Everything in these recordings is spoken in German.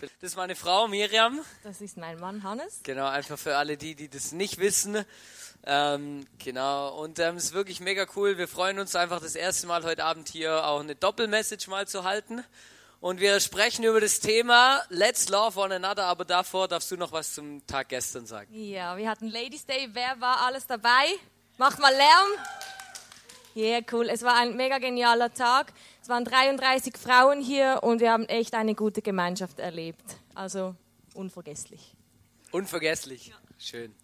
Das ist meine Frau Miriam. Das ist mein Mann Hannes. Genau, einfach für alle die, die das nicht wissen. Ähm, genau, und ähm, es ist wirklich mega cool. Wir freuen uns einfach das erste Mal heute Abend hier auch eine Doppelmessage mal zu halten. Und wir sprechen über das Thema Let's Love One Another, aber davor darfst du noch was zum Tag gestern sagen. Ja, wir hatten Ladies Day. Wer war alles dabei? Macht mal Lärm. Ja, yeah, cool. Es war ein mega genialer Tag. Es waren 33 Frauen hier und wir haben echt eine gute Gemeinschaft erlebt. Also unvergesslich. Unvergesslich. Ja. Schön.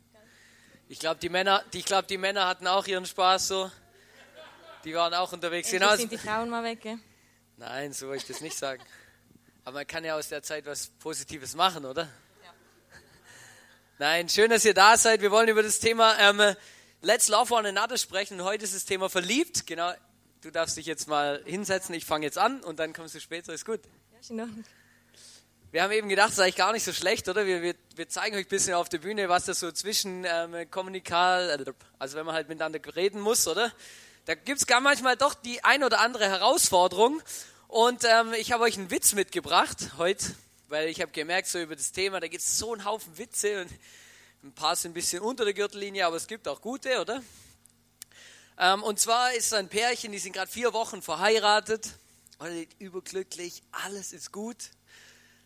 Ich glaube, die Männer, ich glaube, die Männer hatten auch ihren Spaß so. Die waren auch unterwegs. Endlich genau. sind die Frauen mal weg, gell? Nein, so wollte ich das nicht sagen. Aber man kann ja aus der Zeit was Positives machen, oder? Ja. Nein, schön, dass ihr da seid. Wir wollen über das Thema ähm, Let's Love One Another sprechen. Und heute ist das Thema verliebt. Genau, du darfst dich jetzt mal hinsetzen. Ich fange jetzt an und dann kommst du später. Ist gut. Wir haben eben gedacht, das ist eigentlich gar nicht so schlecht, oder? Wir, wir, wir zeigen euch ein bisschen auf der Bühne, was das so zwischen ähm, kommunikal, also wenn man halt miteinander reden muss, oder? Da gibt es gar manchmal doch die ein oder andere Herausforderung. Und ähm, ich habe euch einen Witz mitgebracht heute, weil ich habe gemerkt, so über das Thema, da gibt es so einen Haufen Witze und ein paar sind ein bisschen unter der Gürtellinie, aber es gibt auch gute, oder? Ähm, und zwar ist ein Pärchen, die sind gerade vier Wochen verheiratet, überglücklich, alles ist gut.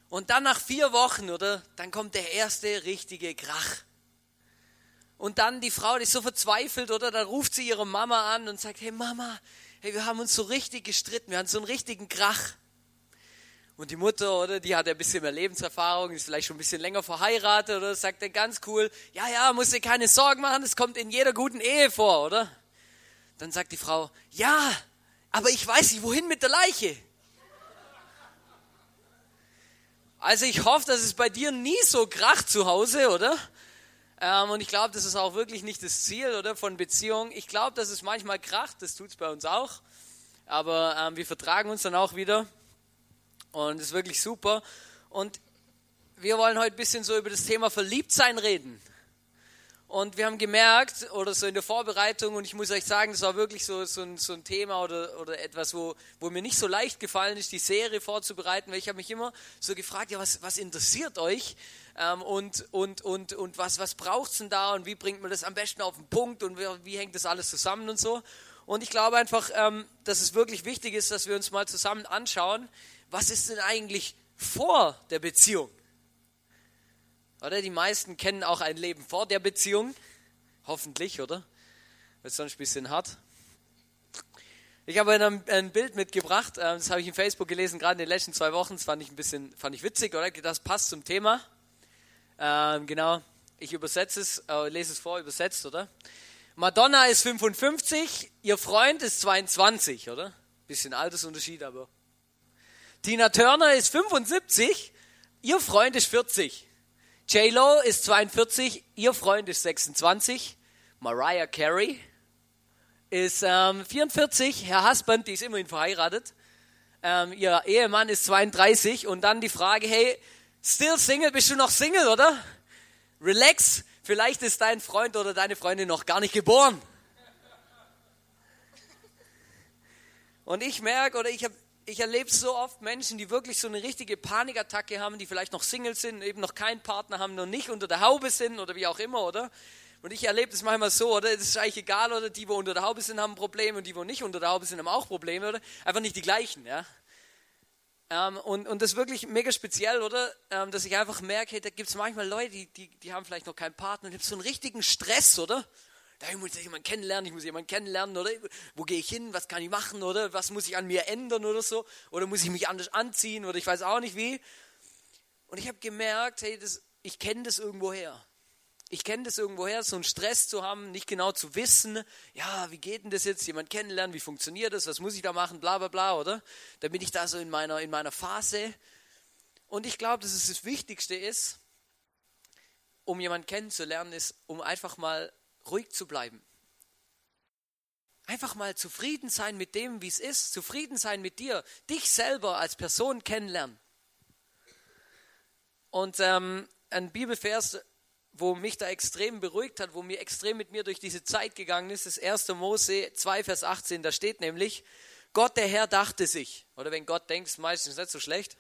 Und dann nach vier Wochen, oder? Dann kommt der erste richtige Krach. Und dann die Frau, die ist so verzweifelt, oder? Dann ruft sie ihre Mama an und sagt, hey Mama, hey, wir haben uns so richtig gestritten, wir hatten so einen richtigen Krach. Und die Mutter, oder, die hat ein bisschen mehr Lebenserfahrung, ist vielleicht schon ein bisschen länger verheiratet, oder, sagt dann ganz cool, ja, ja, muss dir keine Sorgen machen, das kommt in jeder guten Ehe vor, oder? Dann sagt die Frau, ja, aber ich weiß nicht, wohin mit der Leiche. Also ich hoffe, dass es bei dir nie so kracht zu Hause, oder? Ähm, und ich glaube, das ist auch wirklich nicht das Ziel, oder, von Beziehungen. Ich glaube, dass es manchmal kracht, das tut es bei uns auch. Aber ähm, wir vertragen uns dann auch wieder. Und ist wirklich super. Und wir wollen heute ein bisschen so über das Thema Verliebtsein reden. Und wir haben gemerkt, oder so in der Vorbereitung, und ich muss euch sagen, das war wirklich so, so, ein, so ein Thema oder, oder etwas, wo, wo mir nicht so leicht gefallen ist, die Serie vorzubereiten, weil ich habe mich immer so gefragt, ja, was, was interessiert euch? Ähm, und und, und, und was, was braucht es denn da und wie bringt man das am besten auf den Punkt und wie, wie hängt das alles zusammen und so? Und ich glaube einfach, ähm, dass es wirklich wichtig ist, dass wir uns mal zusammen anschauen, was ist denn eigentlich vor der Beziehung? Oder die meisten kennen auch ein Leben vor der Beziehung. Hoffentlich, oder? Wird sonst ein bisschen hart. Ich habe ein, ein Bild mitgebracht, äh, das habe ich in Facebook gelesen, gerade in den letzten zwei Wochen. Das fand ich ein bisschen fand ich witzig, oder? Das passt zum Thema. Ähm, genau, ich übersetze es, äh, lese es vor, übersetzt, oder? Madonna ist 55, ihr Freund ist 22, oder? Bisschen Altersunterschied, aber. Tina Turner ist 75, ihr Freund ist 40. J-Lo ist 42, ihr Freund ist 26. Mariah Carey ist ähm, 44, Herr Husband, die ist immerhin verheiratet. Ähm, ihr Ehemann ist 32 und dann die Frage, hey, still Single, bist du noch Single, oder? Relax, vielleicht ist dein Freund oder deine Freundin noch gar nicht geboren. Und ich merke, oder ich habe ich erlebe so oft Menschen, die wirklich so eine richtige Panikattacke haben, die vielleicht noch Single sind, eben noch keinen Partner haben, noch nicht unter der Haube sind oder wie auch immer, oder? Und ich erlebe das manchmal so, oder? Es ist eigentlich egal, oder? Die, wo unter der Haube sind, haben Probleme und die, wo nicht unter der Haube sind, haben auch Probleme, oder? Einfach nicht die gleichen, ja? Ähm, und, und das ist wirklich mega speziell, oder? Ähm, dass ich einfach merke, da gibt es manchmal Leute, die, die, die haben vielleicht noch keinen Partner und haben so einen richtigen Stress, oder? Da muss ich jemanden kennenlernen, ich muss jemanden kennenlernen, oder? Wo gehe ich hin? Was kann ich machen, oder? Was muss ich an mir ändern, oder so? Oder muss ich mich anders anziehen, oder ich weiß auch nicht wie. Und ich habe gemerkt, hey, das, ich kenne das irgendwoher. Ich kenne das irgendwoher, so einen Stress zu haben, nicht genau zu wissen, ja, wie geht denn das jetzt, jemand kennenlernen, wie funktioniert das, was muss ich da machen, bla bla bla, oder? Da bin ich da so in meiner, in meiner Phase. Und ich glaube, dass es das Wichtigste ist, um jemanden kennenzulernen, ist, um einfach mal ruhig zu bleiben. Einfach mal zufrieden sein mit dem, wie es ist, zufrieden sein mit dir, dich selber als Person kennenlernen. Und ähm, ein Bibelvers, wo mich da extrem beruhigt hat, wo mir extrem mit mir durch diese Zeit gegangen ist, ist 1. Mose 2, Vers 18. Da steht nämlich, Gott der Herr dachte sich, oder wenn Gott denkt, ist meistens nicht so schlecht.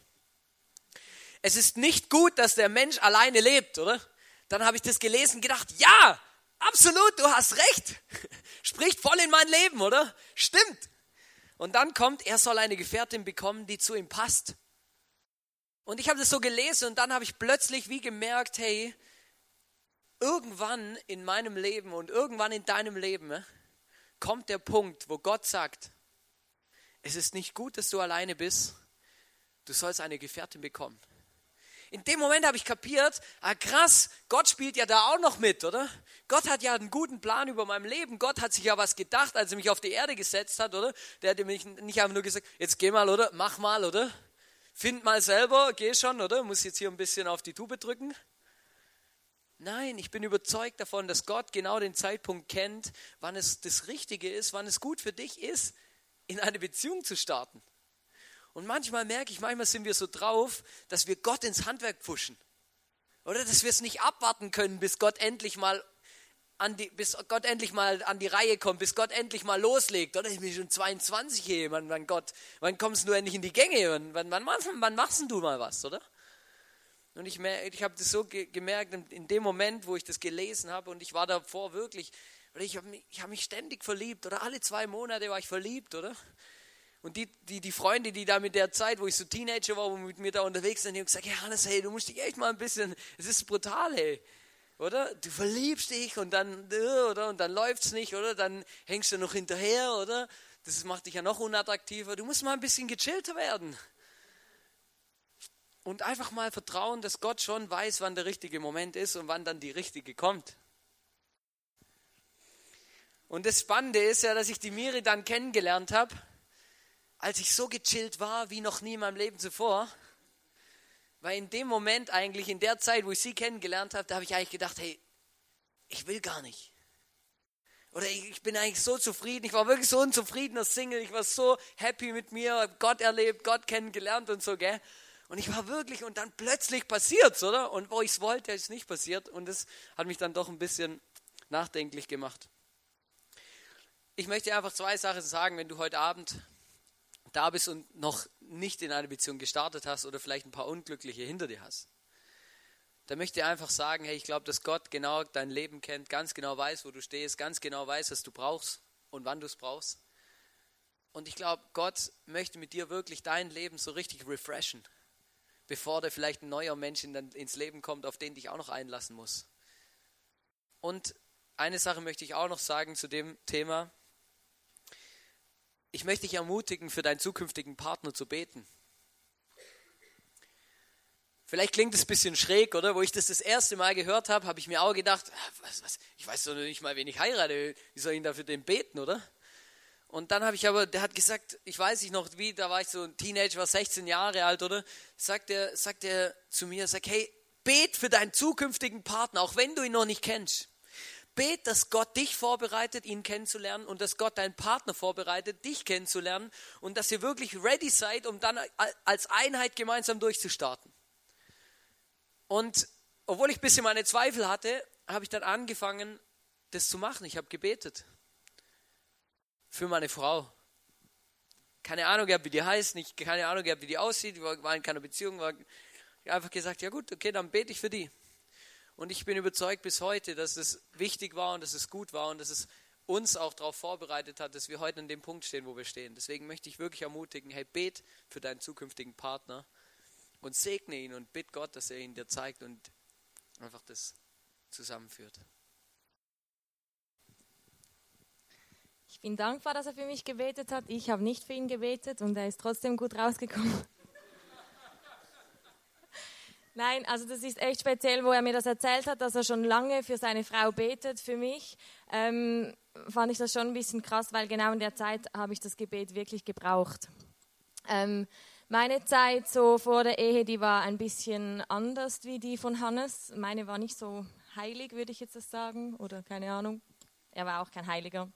es ist nicht gut, dass der Mensch alleine lebt, oder? Dann habe ich das gelesen, gedacht, ja, absolut, du hast recht. Spricht voll in mein Leben, oder? Stimmt. Und dann kommt, er soll eine Gefährtin bekommen, die zu ihm passt. Und ich habe das so gelesen und dann habe ich plötzlich wie gemerkt, hey, irgendwann in meinem Leben und irgendwann in deinem Leben kommt der Punkt, wo Gott sagt, es ist nicht gut, dass du alleine bist, du sollst eine Gefährtin bekommen. In dem Moment habe ich kapiert, ah krass, Gott spielt ja da auch noch mit, oder? Gott hat ja einen guten Plan über mein Leben. Gott hat sich ja was gedacht, als er mich auf die Erde gesetzt hat, oder? Der hat mir nicht einfach nur gesagt, jetzt geh mal, oder? Mach mal, oder? Find mal selber, geh schon, oder? Muss jetzt hier ein bisschen auf die Tube drücken. Nein, ich bin überzeugt davon, dass Gott genau den Zeitpunkt kennt, wann es das Richtige ist, wann es gut für dich ist, in eine Beziehung zu starten. Und manchmal merke ich, manchmal sind wir so drauf, dass wir Gott ins Handwerk pfuschen. Oder dass wir es nicht abwarten können, bis Gott endlich mal an die, bis Gott endlich mal an die Reihe kommt, bis Gott endlich mal loslegt. Oder ich bin schon 22 hier, wann, wann Gott, wann kommst du endlich in die Gänge? Wann, wann, wann, wann machst du mal was, oder? Und ich, ich habe das so gemerkt, in dem Moment, wo ich das gelesen habe, und ich war davor wirklich, oder ich habe mich, hab mich ständig verliebt, oder alle zwei Monate war ich verliebt, oder? Und die, die, die Freunde, die da mit der Zeit, wo ich so Teenager war, wo mit mir da unterwegs sind, die haben gesagt, hey Hannes, hey, du musst dich echt mal ein bisschen, es ist brutal, hey. Oder? Du verliebst dich und dann, äh, oder? Und dann läuft's nicht, oder? Dann hängst du noch hinterher, oder? Das macht dich ja noch unattraktiver. Du musst mal ein bisschen gechillter werden. Und einfach mal vertrauen, dass Gott schon weiß, wann der richtige Moment ist und wann dann die richtige kommt. Und das Spannende ist ja, dass ich die Miri dann kennengelernt habe als ich so gechillt war wie noch nie in meinem Leben zuvor. Weil in dem Moment eigentlich, in der Zeit, wo ich sie kennengelernt habe, da habe ich eigentlich gedacht, hey, ich will gar nicht. Oder ich, bin eigentlich so zufrieden. Ich war wirklich so ein zufriedener Single. Ich war so happy mit mir, Gott erlebt, Gott kennengelernt und so, gell? Und ich war wirklich, und dann plötzlich passiert's, oder? Und wo ich es wollte, ist es nicht passiert. Und das hat mich dann doch ein bisschen nachdenklich gemacht. Ich möchte einfach zwei Sachen sagen, wenn du heute Abend da bist und noch nicht in eine Beziehung gestartet hast oder vielleicht ein paar Unglückliche hinter dir hast, dann möchte ich einfach sagen, hey, ich glaube, dass Gott genau dein Leben kennt, ganz genau weiß, wo du stehst, ganz genau weiß, was du brauchst und wann du es brauchst. Und ich glaube, Gott möchte mit dir wirklich dein Leben so richtig refreshen, bevor da vielleicht ein neuer Mensch in, ins Leben kommt, auf den dich auch noch einlassen muss. Und eine Sache möchte ich auch noch sagen zu dem Thema ich möchte dich ermutigen, für deinen zukünftigen Partner zu beten. Vielleicht klingt es ein bisschen schräg, oder? Wo ich das das erste Mal gehört habe, habe ich mir auch gedacht, ah, was, was, ich weiß doch nicht mal, wen ich heirate, wie soll ich da für den beten, oder? Und dann habe ich aber, der hat gesagt, ich weiß nicht noch wie, da war ich so ein Teenager, war 16 Jahre alt, oder? Sagt er, sagt er zu mir, sagt, hey, bet für deinen zukünftigen Partner, auch wenn du ihn noch nicht kennst. Bet, dass Gott dich vorbereitet, ihn kennenzulernen und dass Gott deinen Partner vorbereitet, dich kennenzulernen und dass ihr wirklich ready seid, um dann als Einheit gemeinsam durchzustarten. Und obwohl ich ein bisschen meine Zweifel hatte, habe ich dann angefangen, das zu machen. Ich habe gebetet für meine Frau. Keine Ahnung gehabt, wie die heißt, nicht, keine Ahnung gehabt, wie die aussieht, war in keiner Beziehung, war einfach gesagt, ja gut, okay, dann bete ich für die. Und ich bin überzeugt bis heute, dass es wichtig war und dass es gut war und dass es uns auch darauf vorbereitet hat, dass wir heute an dem Punkt stehen, wo wir stehen. Deswegen möchte ich wirklich ermutigen, hey, bet für deinen zukünftigen Partner und segne ihn und bitt Gott, dass er ihn dir zeigt und einfach das zusammenführt. Ich bin dankbar, dass er für mich gebetet hat. Ich habe nicht für ihn gebetet und er ist trotzdem gut rausgekommen. Nein, also das ist echt speziell, wo er mir das erzählt hat, dass er schon lange für seine Frau betet, für mich. Ähm, fand ich das schon ein bisschen krass, weil genau in der Zeit habe ich das Gebet wirklich gebraucht. Ähm, meine Zeit so vor der Ehe, die war ein bisschen anders wie die von Hannes. Meine war nicht so heilig, würde ich jetzt das sagen, oder keine Ahnung. Er war auch kein Heiliger.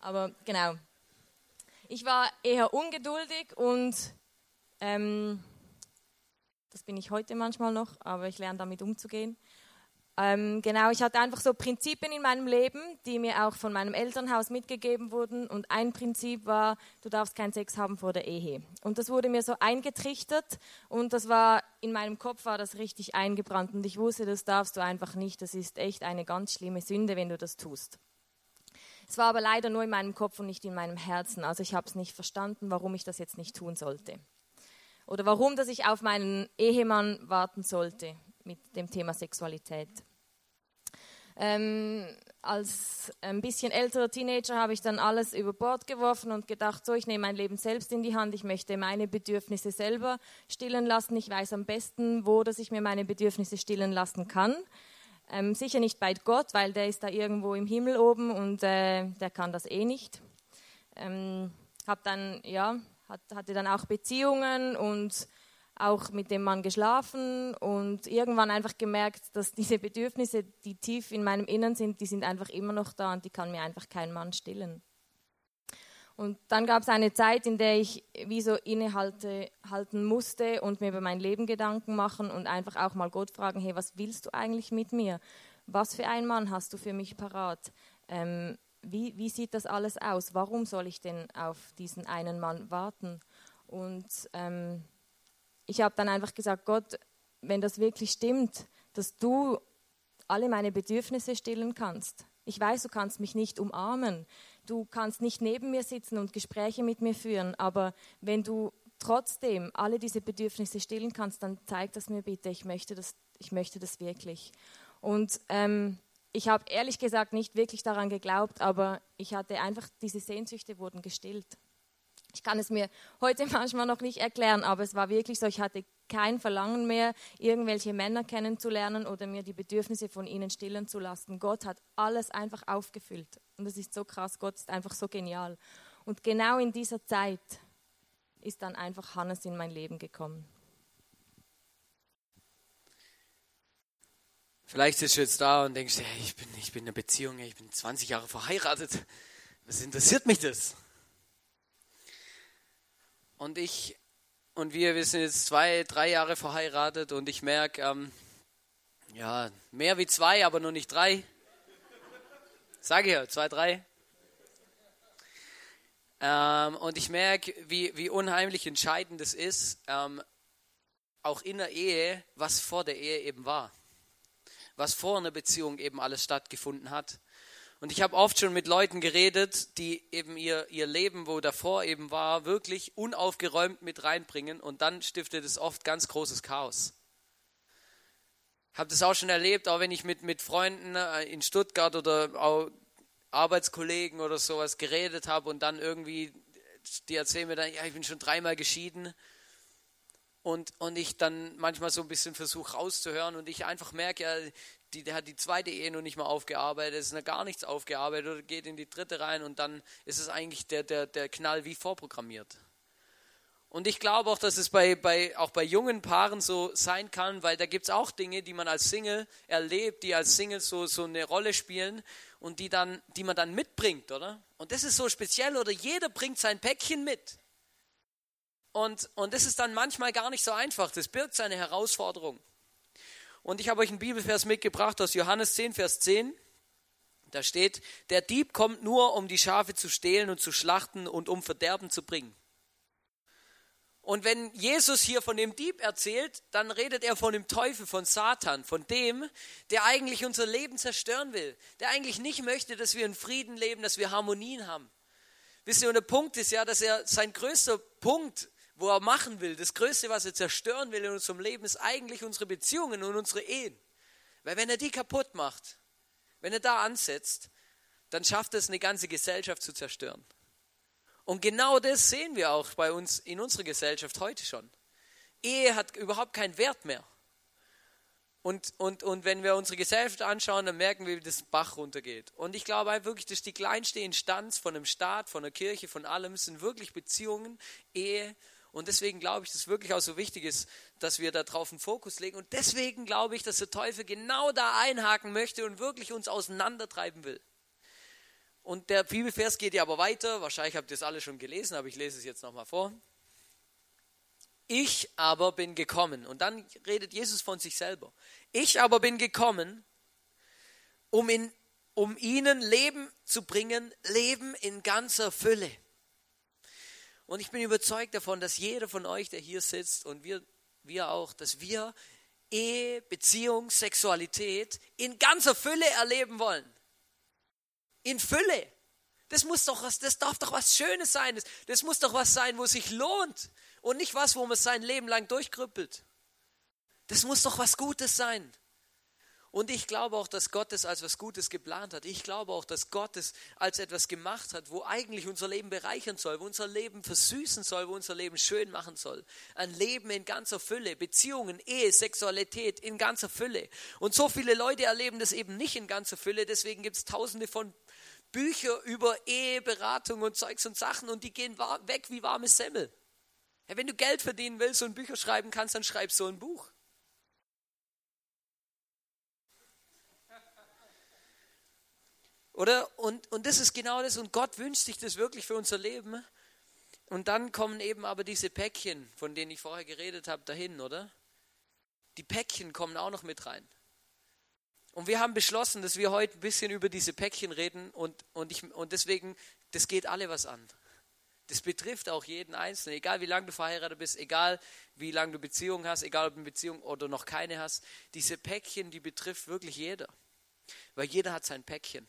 Aber genau. Ich war eher ungeduldig und ähm, das bin ich heute manchmal noch, aber ich lerne damit umzugehen. Ähm, genau, ich hatte einfach so Prinzipien in meinem Leben, die mir auch von meinem Elternhaus mitgegeben wurden. Und ein Prinzip war, du darfst keinen Sex haben vor der Ehe. Und das wurde mir so eingetrichtert und das war, in meinem Kopf war das richtig eingebrannt. Und ich wusste, das darfst du einfach nicht. Das ist echt eine ganz schlimme Sünde, wenn du das tust. Es war aber leider nur in meinem Kopf und nicht in meinem Herzen. Also ich habe es nicht verstanden, warum ich das jetzt nicht tun sollte. Oder warum, dass ich auf meinen Ehemann warten sollte mit dem Thema Sexualität. Ähm, als ein bisschen älterer Teenager habe ich dann alles über Bord geworfen und gedacht, so, ich nehme mein Leben selbst in die Hand, ich möchte meine Bedürfnisse selber stillen lassen, ich weiß am besten, wo, dass ich mir meine Bedürfnisse stillen lassen kann. Ähm, sicher nicht bei Gott, weil der ist da irgendwo im Himmel oben und äh, der kann das eh nicht. Ähm, hab dann, ja, hatte dann auch Beziehungen und auch mit dem Mann geschlafen und irgendwann einfach gemerkt, dass diese Bedürfnisse, die tief in meinem Innern sind, die sind einfach immer noch da und die kann mir einfach kein Mann stillen. Und dann gab es eine Zeit, in der ich wie so innehalten musste und mir über mein Leben Gedanken machen und einfach auch mal Gott fragen, hey, was willst du eigentlich mit mir? Was für einen Mann hast du für mich parat? Ähm, wie, wie sieht das alles aus? Warum soll ich denn auf diesen einen Mann warten? Und ähm, ich habe dann einfach gesagt, Gott, wenn das wirklich stimmt, dass du alle meine Bedürfnisse stillen kannst. Ich weiß, du kannst mich nicht umarmen, du kannst nicht neben mir sitzen und Gespräche mit mir führen, aber wenn du trotzdem alle diese Bedürfnisse stillen kannst, dann zeig das mir bitte. Ich möchte das, ich möchte das wirklich. Und ähm, ich habe ehrlich gesagt nicht wirklich daran geglaubt, aber ich hatte einfach, diese Sehnsüchte wurden gestillt. Ich kann es mir heute manchmal noch nicht erklären, aber es war wirklich so, ich hatte kein Verlangen mehr, irgendwelche Männer kennenzulernen oder mir die Bedürfnisse von ihnen stillen zu lassen. Gott hat alles einfach aufgefüllt. Und das ist so krass, Gott ist einfach so genial. Und genau in dieser Zeit ist dann einfach Hannes in mein Leben gekommen. Vielleicht sitzt du jetzt da und denkst, hey, ich, bin, ich bin in einer Beziehung, ich bin 20 Jahre verheiratet. Was interessiert mich das? Und ich und wir, wir sind jetzt zwei, drei Jahre verheiratet und ich merke, ähm, ja, mehr wie zwei, aber nur nicht drei. Sage ich ja, zwei, drei. Ähm, und ich merke, wie, wie unheimlich entscheidend es ist, ähm, auch in der Ehe, was vor der Ehe eben war. Was vor einer Beziehung eben alles stattgefunden hat. Und ich habe oft schon mit Leuten geredet, die eben ihr, ihr Leben, wo davor eben war, wirklich unaufgeräumt mit reinbringen und dann stiftet es oft ganz großes Chaos. Habe das auch schon erlebt, auch wenn ich mit, mit Freunden äh, in Stuttgart oder auch Arbeitskollegen oder sowas geredet habe und dann irgendwie, die erzählen mir dann, ja, ich bin schon dreimal geschieden und, und ich dann manchmal so ein bisschen versuche rauszuhören und ich einfach merke, ja, die, der hat die zweite Ehe noch nicht mal aufgearbeitet, ist noch gar nichts aufgearbeitet oder geht in die dritte rein und dann ist es eigentlich der, der, der Knall wie vorprogrammiert. Und ich glaube auch, dass es bei, bei, auch bei jungen Paaren so sein kann, weil da gibt es auch Dinge, die man als Single erlebt, die als Single so, so eine Rolle spielen und die, dann, die man dann mitbringt, oder? Und das ist so speziell, oder jeder bringt sein Päckchen mit. Und, und das ist dann manchmal gar nicht so einfach, das birgt seine Herausforderung. Und ich habe euch einen Bibelvers mitgebracht aus Johannes 10, Vers 10. Da steht, der Dieb kommt nur, um die Schafe zu stehlen und zu schlachten und um Verderben zu bringen. Und wenn Jesus hier von dem Dieb erzählt, dann redet er von dem Teufel, von Satan, von dem, der eigentlich unser Leben zerstören will, der eigentlich nicht möchte, dass wir in Frieden leben, dass wir Harmonien haben. Wisst ihr, und der Punkt ist ja, dass er sein größter Punkt wo er machen will, das Größte, was er zerstören will in unserem Leben, ist eigentlich unsere Beziehungen und unsere Ehen. Weil wenn er die kaputt macht, wenn er da ansetzt, dann schafft es eine ganze Gesellschaft zu zerstören. Und genau das sehen wir auch bei uns in unserer Gesellschaft heute schon. Ehe hat überhaupt keinen Wert mehr. Und, und, und wenn wir unsere Gesellschaft anschauen, dann merken wir, wie das Bach runtergeht. Und ich glaube halt wirklich, dass die kleinste Instanz von einem Staat, von einer Kirche, von allem sind wirklich Beziehungen, Ehe und deswegen glaube ich, dass es wirklich auch so wichtig ist, dass wir darauf einen Fokus legen. Und deswegen glaube ich, dass der Teufel genau da einhaken möchte und wirklich uns auseinandertreiben will. Und der Bibelvers geht ja aber weiter. Wahrscheinlich habt ihr es alle schon gelesen, aber ich lese es jetzt nochmal vor. Ich aber bin gekommen. Und dann redet Jesus von sich selber. Ich aber bin gekommen, um, in, um ihnen Leben zu bringen, Leben in ganzer Fülle. Und ich bin überzeugt davon, dass jeder von euch, der hier sitzt und wir, wir auch, dass wir Ehe, Beziehung, Sexualität in ganzer Fülle erleben wollen. In Fülle. Das muss doch was, das darf doch was Schönes sein. Das, das muss doch was sein, wo sich lohnt und nicht was, wo man sein Leben lang durchkrüppelt. Das muss doch was Gutes sein. Und ich glaube auch, dass Gott es als was Gutes geplant hat. Ich glaube auch, dass Gott es als etwas gemacht hat, wo eigentlich unser Leben bereichern soll, wo unser Leben versüßen soll, wo unser Leben schön machen soll. Ein Leben in ganzer Fülle, Beziehungen, Ehe, Sexualität in ganzer Fülle. Und so viele Leute erleben das eben nicht in ganzer Fülle. Deswegen gibt es tausende von Büchern über Eheberatung und Zeugs und Sachen und die gehen weg wie warme Semmel. Wenn du Geld verdienen willst und Bücher schreiben kannst, dann schreib so ein Buch. Oder? Und, und das ist genau das. Und Gott wünscht sich das wirklich für unser Leben. Und dann kommen eben aber diese Päckchen, von denen ich vorher geredet habe, dahin, oder? Die Päckchen kommen auch noch mit rein. Und wir haben beschlossen, dass wir heute ein bisschen über diese Päckchen reden und, und, ich, und deswegen, das geht alle was an. Das betrifft auch jeden Einzelnen, egal wie lange du verheiratet bist, egal wie lange du Beziehung hast, egal ob du eine Beziehung oder noch keine hast. Diese Päckchen, die betrifft wirklich jeder. Weil jeder hat sein Päckchen.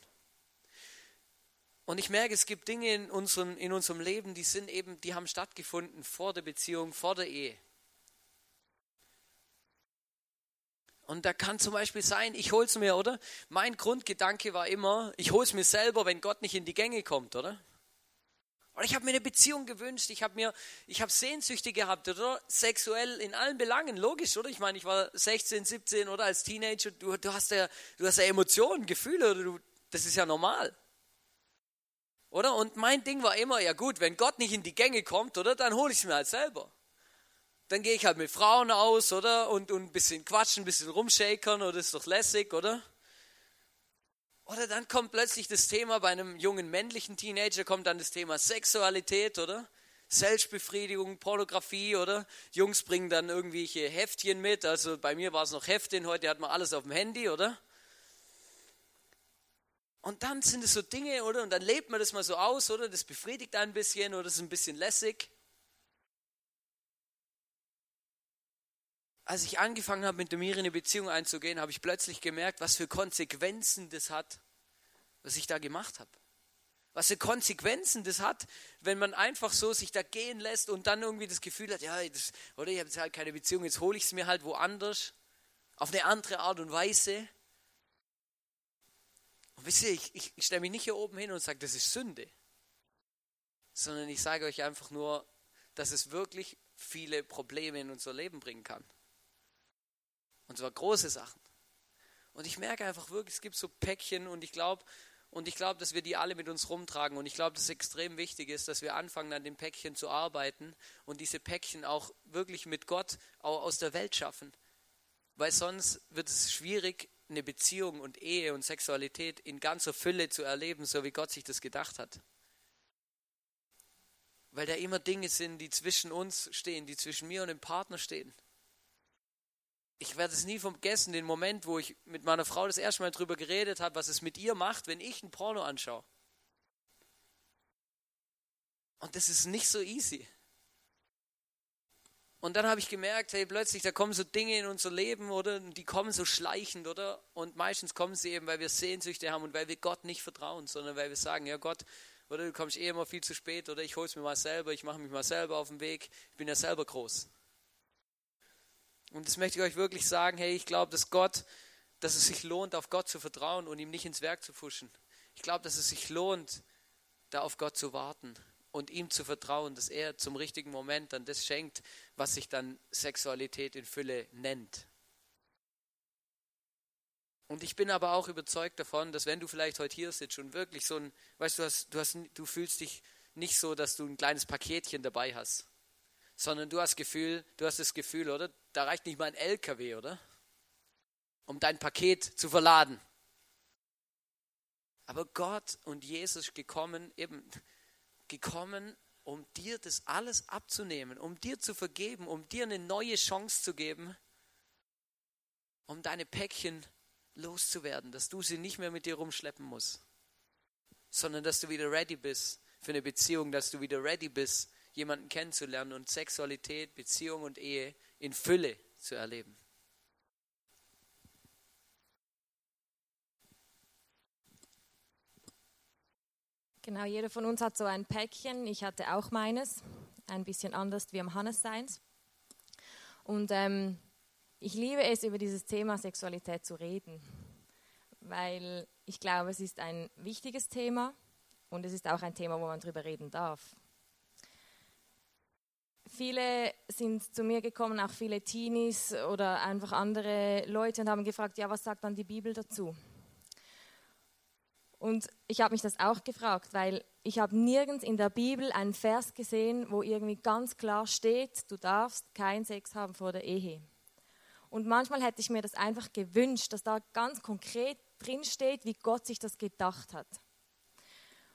Und ich merke, es gibt Dinge in unserem, in unserem Leben, die sind eben, die haben stattgefunden vor der Beziehung, vor der Ehe. Und da kann zum Beispiel sein, ich hol's mir, oder? Mein Grundgedanke war immer, ich hol's mir selber, wenn Gott nicht in die Gänge kommt, oder? Oder ich habe mir eine Beziehung gewünscht, ich habe mir, ich habe Sehnsüchte gehabt, oder? Sexuell in allen Belangen, logisch, oder? Ich meine, ich war 16, 17 oder als Teenager, du, du hast ja, du hast ja Emotionen, Gefühle, oder du, das ist ja normal. Oder? Und mein Ding war immer, ja gut, wenn Gott nicht in die Gänge kommt, oder, dann hole ich es mir halt selber. Dann gehe ich halt mit Frauen aus, oder? Und, und ein bisschen quatschen, ein bisschen rumshakern, oder ist doch lässig, oder? Oder dann kommt plötzlich das Thema bei einem jungen männlichen Teenager, kommt dann das Thema Sexualität, oder? Selbstbefriedigung, Pornografie, oder? Jungs bringen dann irgendwelche Heftchen mit, also bei mir war es noch Heftchen, heute hat man alles auf dem Handy, oder? Und dann sind es so Dinge, oder? Und dann lebt man das mal so aus, oder? Das befriedigt ein bisschen oder ist ein bisschen lässig. Als ich angefangen habe, mit der Miri eine Beziehung einzugehen, habe ich plötzlich gemerkt, was für Konsequenzen das hat, was ich da gemacht habe. Was für Konsequenzen das hat, wenn man einfach so sich da gehen lässt und dann irgendwie das Gefühl hat, ja, das, oder ich habe jetzt halt keine Beziehung, jetzt hole ich es mir halt woanders, auf eine andere Art und Weise. Wisst ihr, ich, ich, ich stelle mich nicht hier oben hin und sage, das ist Sünde, sondern ich sage euch einfach nur, dass es wirklich viele Probleme in unser Leben bringen kann. Und zwar große Sachen. Und ich merke einfach wirklich, es gibt so Päckchen und ich glaube, und ich glaube, dass wir die alle mit uns rumtragen. Und ich glaube, dass es extrem wichtig ist, dass wir anfangen, an den Päckchen zu arbeiten und diese Päckchen auch wirklich mit Gott auch aus der Welt schaffen. Weil sonst wird es schwierig, eine Beziehung und Ehe und Sexualität in ganzer Fülle zu erleben, so wie Gott sich das gedacht hat. Weil da immer Dinge sind, die zwischen uns stehen, die zwischen mir und dem Partner stehen. Ich werde es nie vergessen, den Moment, wo ich mit meiner Frau das erste Mal darüber geredet habe, was es mit ihr macht, wenn ich ein Porno anschaue. Und das ist nicht so easy. Und dann habe ich gemerkt, hey, plötzlich, da kommen so Dinge in unser Leben, oder? Die kommen so schleichend, oder? Und meistens kommen sie eben, weil wir Sehnsüchte haben und weil wir Gott nicht vertrauen, sondern weil wir sagen, ja Gott, oder du kommst eh immer viel zu spät, oder ich hole es mir mal selber, ich mache mich mal selber auf den Weg, ich bin ja selber groß. Und das möchte ich euch wirklich sagen, hey, ich glaube, dass Gott, dass es sich lohnt, auf Gott zu vertrauen und ihm nicht ins Werk zu fuschen. Ich glaube, dass es sich lohnt, da auf Gott zu warten und ihm zu vertrauen, dass er zum richtigen Moment dann das schenkt, was sich dann Sexualität in Fülle nennt. Und ich bin aber auch überzeugt davon, dass wenn du vielleicht heute hier sitzt und wirklich so ein, weißt du, hast, du, hast, du fühlst dich nicht so, dass du ein kleines Paketchen dabei hast, sondern du hast Gefühl, du hast das Gefühl, oder? Da reicht nicht mal ein LKW, oder? Um dein Paket zu verladen. Aber Gott und Jesus gekommen, eben, gekommen, um dir das alles abzunehmen, um dir zu vergeben, um dir eine neue Chance zu geben, um deine Päckchen loszuwerden, dass du sie nicht mehr mit dir rumschleppen musst, sondern dass du wieder ready bist für eine Beziehung, dass du wieder ready bist, jemanden kennenzulernen und Sexualität, Beziehung und Ehe in Fülle zu erleben. Genau, jeder von uns hat so ein Päckchen. Ich hatte auch meines, ein bisschen anders wie am Hannes seins. Und ähm, ich liebe es, über dieses Thema Sexualität zu reden, weil ich glaube, es ist ein wichtiges Thema und es ist auch ein Thema, wo man darüber reden darf. Viele sind zu mir gekommen, auch viele Teenies oder einfach andere Leute und haben gefragt, ja, was sagt dann die Bibel dazu? Und ich habe mich das auch gefragt, weil ich habe nirgends in der Bibel einen Vers gesehen, wo irgendwie ganz klar steht, du darfst keinen Sex haben vor der Ehe. Und manchmal hätte ich mir das einfach gewünscht, dass da ganz konkret drin steht, wie Gott sich das gedacht hat.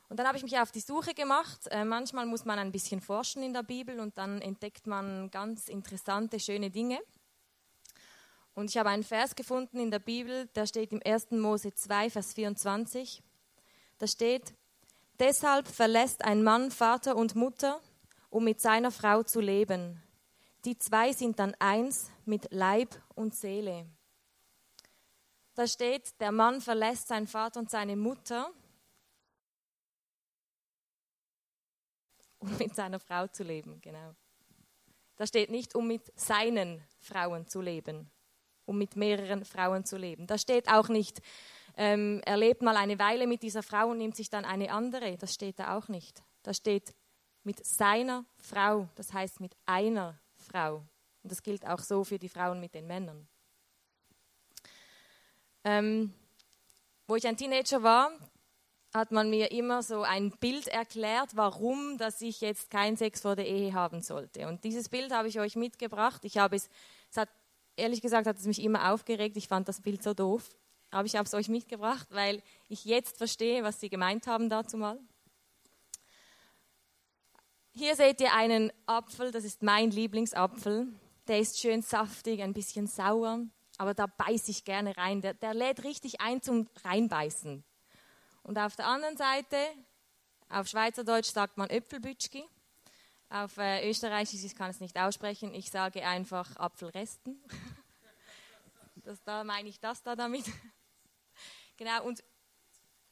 Und dann habe ich mich auf die Suche gemacht. Äh, manchmal muss man ein bisschen forschen in der Bibel und dann entdeckt man ganz interessante, schöne Dinge. Und ich habe einen Vers gefunden in der Bibel, der steht im 1. Mose 2, Vers 24. Da steht, deshalb verlässt ein Mann Vater und Mutter, um mit seiner Frau zu leben. Die zwei sind dann eins mit Leib und Seele. Da steht, der Mann verlässt seinen Vater und seine Mutter, um mit seiner Frau zu leben, genau. Da steht nicht, um mit seinen Frauen zu leben, um mit mehreren Frauen zu leben. Da steht auch nicht, ähm, er lebt mal eine Weile mit dieser Frau und nimmt sich dann eine andere. Das steht da auch nicht. Da steht mit seiner Frau, das heißt mit einer Frau. Und das gilt auch so für die Frauen mit den Männern. Ähm, wo ich ein Teenager war, hat man mir immer so ein Bild erklärt, warum, dass ich jetzt keinen Sex vor der Ehe haben sollte. Und dieses Bild habe ich euch mitgebracht. Ich habe es, es hat, ehrlich gesagt, hat es mich immer aufgeregt. Ich fand das Bild so doof. Aber ich habe es euch mitgebracht, weil ich jetzt verstehe, was sie gemeint haben dazu mal. Hier seht ihr einen Apfel, das ist mein Lieblingsapfel. Der ist schön saftig, ein bisschen sauer, aber da beiße ich gerne rein. Der, der lädt richtig ein zum Reinbeißen. Und auf der anderen Seite, auf Schweizerdeutsch sagt man Äpfelbütschki. Auf äh, Österreichisch, ich kann es nicht aussprechen, ich sage einfach Apfelresten. Das, da meine ich das da damit. Genau, und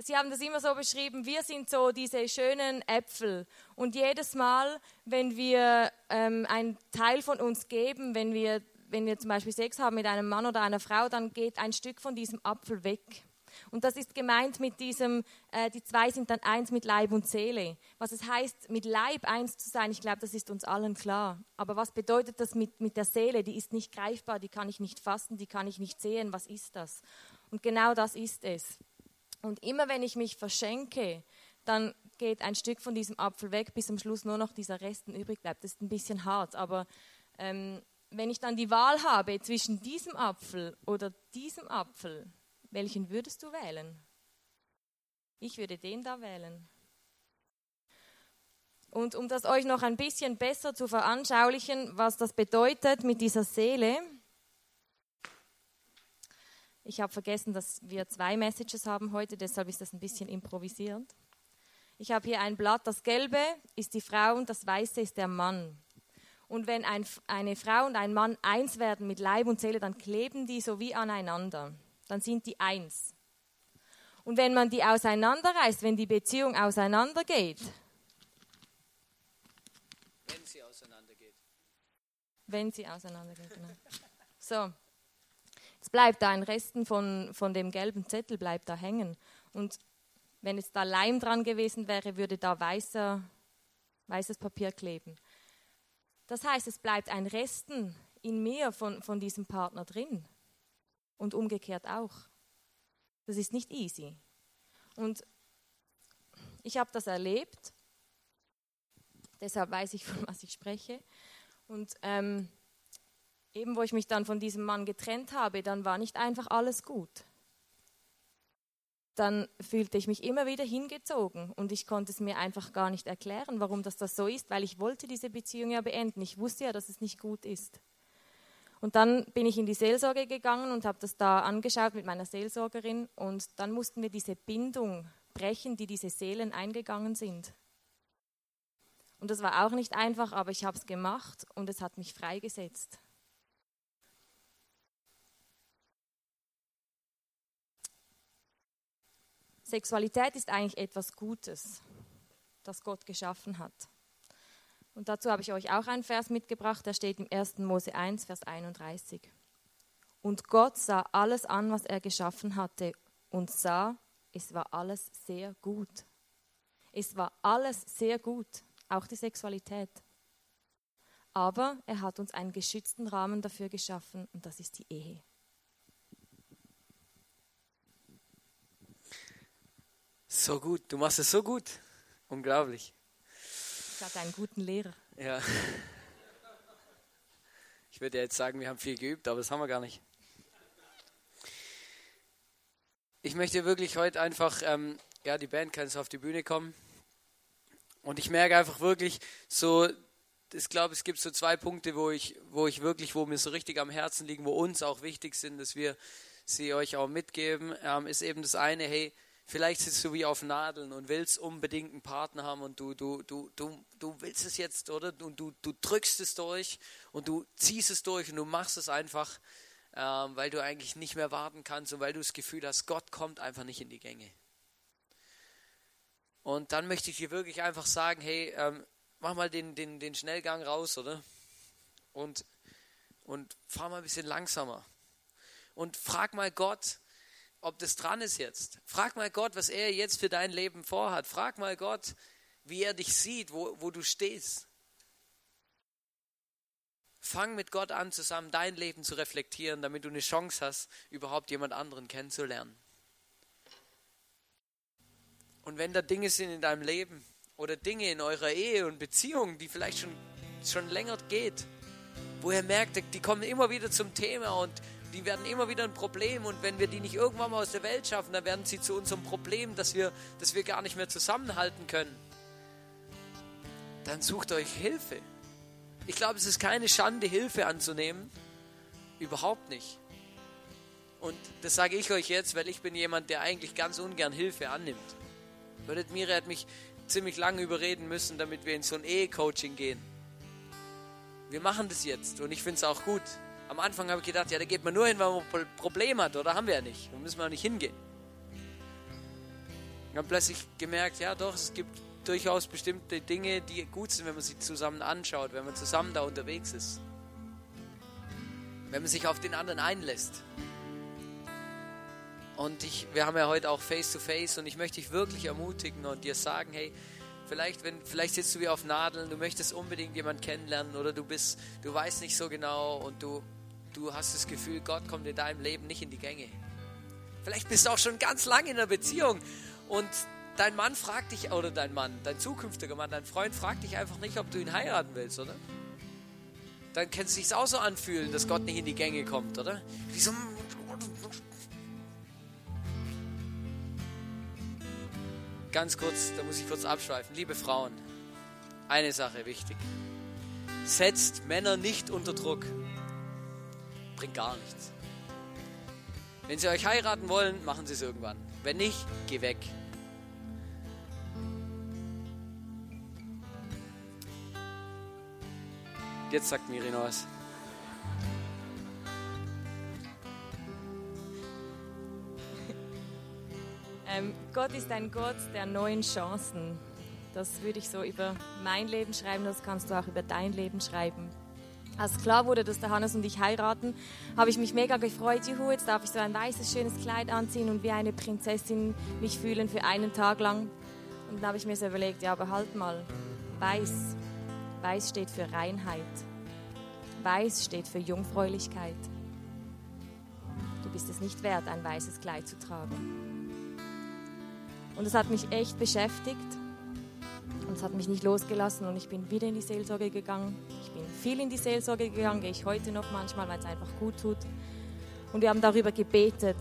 Sie haben das immer so beschrieben, wir sind so diese schönen Äpfel. Und jedes Mal, wenn wir ähm, einen Teil von uns geben, wenn wir, wenn wir zum Beispiel Sex haben mit einem Mann oder einer Frau, dann geht ein Stück von diesem Apfel weg. Und das ist gemeint mit diesem, äh, die zwei sind dann eins mit Leib und Seele. Was es heißt, mit Leib eins zu sein, ich glaube, das ist uns allen klar. Aber was bedeutet das mit, mit der Seele? Die ist nicht greifbar, die kann ich nicht fassen, die kann ich nicht sehen. Was ist das? Und genau das ist es. Und immer wenn ich mich verschenke, dann geht ein Stück von diesem Apfel weg, bis am Schluss nur noch dieser Resten übrig bleibt. Das ist ein bisschen hart, aber ähm, wenn ich dann die Wahl habe zwischen diesem Apfel oder diesem Apfel, welchen würdest du wählen? Ich würde den da wählen. Und um das euch noch ein bisschen besser zu veranschaulichen, was das bedeutet mit dieser Seele, ich habe vergessen, dass wir zwei Messages haben heute, deshalb ist das ein bisschen improvisierend. Ich habe hier ein Blatt, das gelbe ist die Frau und das weiße ist der Mann. Und wenn ein, eine Frau und ein Mann eins werden mit Leib und Seele, dann kleben die so wie aneinander. Dann sind die eins. Und wenn man die auseinanderreißt, wenn die Beziehung auseinandergeht, wenn sie auseinandergeht. Wenn sie auseinandergeht, genau. So, es bleibt da ein Resten von, von dem gelben Zettel bleibt da hängen. Und wenn es da Leim dran gewesen wäre, würde da weißer, weißes Papier kleben. Das heißt, es bleibt ein Resten in mir von, von diesem Partner drin. Und umgekehrt auch. Das ist nicht easy. Und ich habe das erlebt. Deshalb weiß ich, von was ich spreche. Und ähm, eben wo ich mich dann von diesem Mann getrennt habe, dann war nicht einfach alles gut. Dann fühlte ich mich immer wieder hingezogen und ich konnte es mir einfach gar nicht erklären, warum das das so ist, weil ich wollte diese Beziehung ja beenden. Ich wusste ja, dass es nicht gut ist. Und dann bin ich in die Seelsorge gegangen und habe das da angeschaut mit meiner Seelsorgerin. Und dann mussten wir diese Bindung brechen, die diese Seelen eingegangen sind. Und das war auch nicht einfach, aber ich habe es gemacht und es hat mich freigesetzt. Sexualität ist eigentlich etwas Gutes, das Gott geschaffen hat. Und dazu habe ich euch auch einen Vers mitgebracht, der steht im 1. Mose 1, Vers 31. Und Gott sah alles an, was er geschaffen hatte, und sah, es war alles sehr gut. Es war alles sehr gut, auch die Sexualität. Aber er hat uns einen geschützten Rahmen dafür geschaffen, und das ist die Ehe. So gut, du machst es so gut. Unglaublich. Ich hatte einen guten Lehrer. Ja. Ich würde jetzt sagen, wir haben viel geübt, aber das haben wir gar nicht. Ich möchte wirklich heute einfach, ähm, ja, die Band kann so auf die Bühne kommen. Und ich merke einfach wirklich so, ich glaube, es gibt so zwei Punkte, wo ich, wo ich wirklich, wo mir so richtig am Herzen liegen, wo uns auch wichtig sind, dass wir sie euch auch mitgeben, ähm, ist eben das eine, hey, Vielleicht sitzt du wie auf Nadeln und willst unbedingt einen Partner haben und du, du, du, du, du willst es jetzt, oder? Und du, du drückst es durch und du ziehst es durch und du machst es einfach, ähm, weil du eigentlich nicht mehr warten kannst und weil du das Gefühl hast, Gott kommt einfach nicht in die Gänge. Und dann möchte ich dir wirklich einfach sagen, hey, ähm, mach mal den, den, den Schnellgang raus, oder? Und, und fahr mal ein bisschen langsamer. Und frag mal Gott, ob das dran ist jetzt. Frag mal Gott, was er jetzt für dein Leben vorhat. Frag mal Gott, wie er dich sieht, wo, wo du stehst. Fang mit Gott an, zusammen dein Leben zu reflektieren, damit du eine Chance hast, überhaupt jemand anderen kennenzulernen. Und wenn da Dinge sind in deinem Leben oder Dinge in eurer Ehe und Beziehung, die vielleicht schon, schon länger geht, wo ihr merkt, die kommen immer wieder zum Thema und die werden immer wieder ein Problem und wenn wir die nicht irgendwann mal aus der Welt schaffen, dann werden sie zu unserem Problem, dass wir, dass wir gar nicht mehr zusammenhalten können. Dann sucht euch Hilfe. Ich glaube, es ist keine Schande, Hilfe anzunehmen. Überhaupt nicht. Und das sage ich euch jetzt, weil ich bin jemand, der eigentlich ganz ungern Hilfe annimmt. Würdet Mire hat mich ziemlich lange überreden müssen, damit wir in so ein Ehe-Coaching gehen. Wir machen das jetzt und ich finde es auch gut. Am Anfang habe ich gedacht, ja, da geht man nur hin, weil man ein Problem hat, oder haben wir ja nicht. Da müssen wir auch nicht hingehen. Ich habe plötzlich gemerkt, ja doch, es gibt durchaus bestimmte Dinge, die gut sind, wenn man sie zusammen anschaut, wenn man zusammen da unterwegs ist. Wenn man sich auf den anderen einlässt. Und ich, wir haben ja heute auch Face-to-Face -face und ich möchte dich wirklich ermutigen und dir sagen, hey, Vielleicht, wenn, vielleicht sitzt du wie auf Nadeln, du möchtest unbedingt jemanden kennenlernen oder du bist, du weißt nicht so genau und du, du hast das Gefühl, Gott kommt in deinem Leben nicht in die Gänge. Vielleicht bist du auch schon ganz lange in einer Beziehung und dein Mann fragt dich, oder dein Mann, dein zukünftiger Mann, dein Freund fragt dich einfach nicht, ob du ihn heiraten willst, oder? Dann kann es sich auch so anfühlen, dass Gott nicht in die Gänge kommt, oder? Wie so, ganz kurz, da muss ich kurz abschweifen. Liebe Frauen, eine Sache wichtig. Setzt Männer nicht unter Druck bringt gar nichts. Wenn sie euch heiraten wollen, machen sie es irgendwann. Wenn nicht, geh weg. Jetzt sagt Miri noch was. Ähm, Gott ist ein Gott der neuen Chancen. Das würde ich so über mein Leben schreiben, das kannst du auch über dein Leben schreiben. Als klar wurde, dass der Hannes und ich heiraten, habe ich mich mega gefreut. Juhu, jetzt darf ich so ein weißes, schönes Kleid anziehen und wie eine Prinzessin mich fühlen für einen Tag lang. Und dann habe ich mir so überlegt, ja, aber halt mal, weiß. Weiß steht für Reinheit. Weiß steht für Jungfräulichkeit. Du bist es nicht wert, ein weißes Kleid zu tragen. Und es hat mich echt beschäftigt. Es hat mich nicht losgelassen und ich bin wieder in die Seelsorge gegangen. Ich bin viel in die Seelsorge gegangen, gehe ich heute noch manchmal, weil es einfach gut tut. Und wir haben darüber gebetet.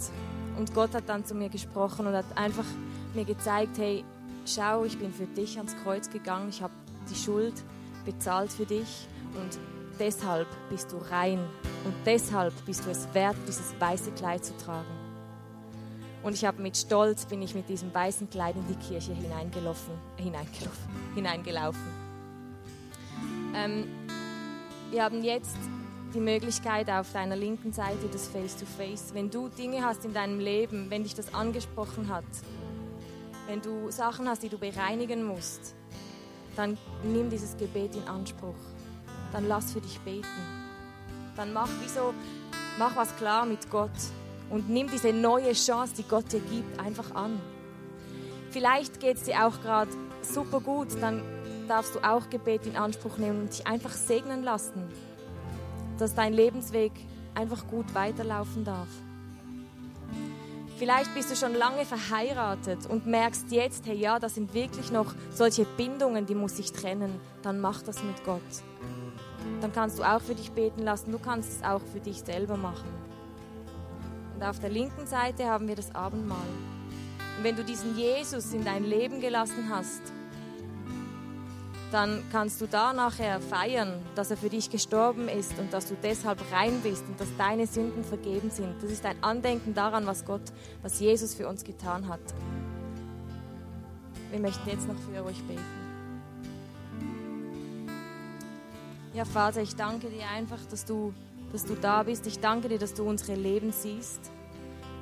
Und Gott hat dann zu mir gesprochen und hat einfach mir gezeigt, hey, schau, ich bin für dich ans Kreuz gegangen, ich habe die Schuld bezahlt für dich und deshalb bist du rein Und deshalb bist du es wert, dieses weiße Kleid zu tragen. Und ich habe mit Stolz bin ich mit diesem weißen Kleid in die Kirche hineingelaufen, hineingelaufen, hineingelaufen. Ähm, wir haben jetzt die Möglichkeit auf deiner linken Seite das Face-to-Face. -face. Wenn du Dinge hast in deinem Leben, wenn dich das angesprochen hat, wenn du Sachen hast, die du bereinigen musst, dann nimm dieses Gebet in Anspruch. Dann lass für dich beten. Dann mach wie so, mach was klar mit Gott und nimm diese neue Chance, die Gott dir gibt, einfach an. Vielleicht geht es dir auch gerade super gut, dann darfst du auch Gebet in Anspruch nehmen und dich einfach segnen lassen, dass dein Lebensweg einfach gut weiterlaufen darf. Vielleicht bist du schon lange verheiratet und merkst jetzt, hey ja, das sind wirklich noch solche Bindungen, die muss ich trennen. Dann mach das mit Gott. Dann kannst du auch für dich beten lassen, du kannst es auch für dich selber machen. Und auf der linken Seite haben wir das Abendmahl. Und wenn du diesen Jesus in dein Leben gelassen hast, dann kannst du da nachher feiern, dass er für dich gestorben ist und dass du deshalb rein bist und dass deine Sünden vergeben sind. Das ist ein Andenken daran, was Gott, was Jesus für uns getan hat. Wir möchten jetzt noch für euch beten. Ja, Vater, ich danke dir einfach, dass du, dass du da bist. Ich danke dir, dass du unsere Leben siehst.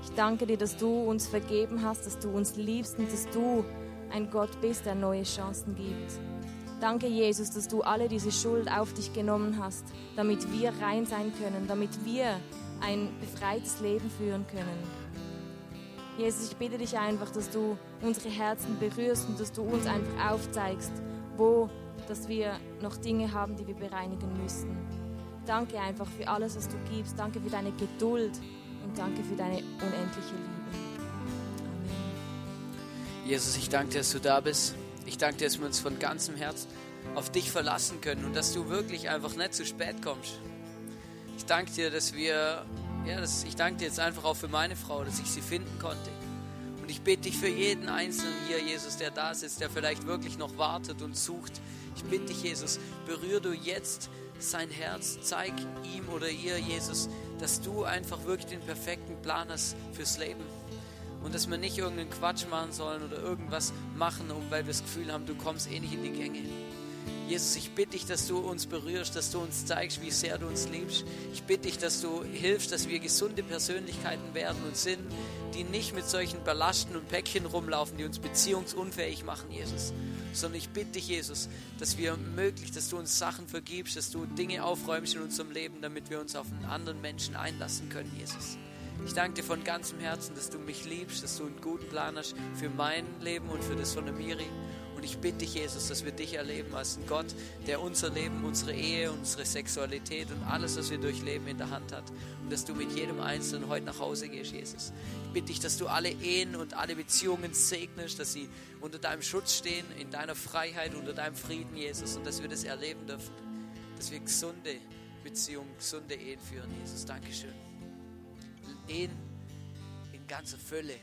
Ich danke dir, dass du uns vergeben hast, dass du uns liebst und dass du ein Gott bist, der neue Chancen gibt. Danke, Jesus, dass du alle diese Schuld auf dich genommen hast, damit wir rein sein können, damit wir ein befreites Leben führen können. Jesus, ich bitte dich einfach, dass du unsere Herzen berührst und dass du uns einfach aufzeigst, wo dass wir noch Dinge haben, die wir bereinigen müssen. Danke einfach für alles, was du gibst. Danke für deine Geduld und danke für deine unendliche Liebe. Amen. Jesus, ich danke dir, dass du da bist. Ich danke dir, dass wir uns von ganzem Herzen auf dich verlassen können und dass du wirklich einfach nicht zu spät kommst. Ich danke dir, dass wir, ja, das, ich danke dir jetzt einfach auch für meine Frau, dass ich sie finden konnte. Und ich bete dich für jeden Einzelnen hier, Jesus, der da sitzt, der vielleicht wirklich noch wartet und sucht. Ich bitte dich, Jesus, berühr du jetzt sein Herz, zeig ihm oder ihr, Jesus, dass du einfach wirklich den perfekten Plan hast fürs Leben und dass wir nicht irgendeinen Quatsch machen sollen oder irgendwas machen, weil wir das Gefühl haben, du kommst eh nicht in die Gänge. Jesus, ich bitte dich, dass du uns berührst, dass du uns zeigst, wie sehr du uns liebst. Ich bitte dich, dass du hilfst, dass wir gesunde Persönlichkeiten werden und sind, die nicht mit solchen Ballasten und Päckchen rumlaufen, die uns beziehungsunfähig machen, Jesus. Sondern ich bitte dich, Jesus, dass wir möglich, dass du uns Sachen vergibst, dass du Dinge aufräumst in unserem Leben, damit wir uns auf einen anderen Menschen einlassen können, Jesus. Ich danke dir von ganzem Herzen, dass du mich liebst, dass du einen guten Plan hast für mein Leben und für das von der Miri. Und ich bitte dich, Jesus, dass wir dich erleben als einen Gott, der unser Leben, unsere Ehe, unsere Sexualität und alles, was wir durchleben, in der Hand hat. Und dass du mit jedem Einzelnen heute nach Hause gehst, Jesus. Ich bitte dich, dass du alle Ehen und alle Beziehungen segnest, dass sie unter deinem Schutz stehen, in deiner Freiheit, unter deinem Frieden, Jesus. Und dass wir das erleben dürfen, dass wir gesunde Beziehungen, gesunde Ehen führen, Jesus. Dankeschön. Ehen in ganzer Fülle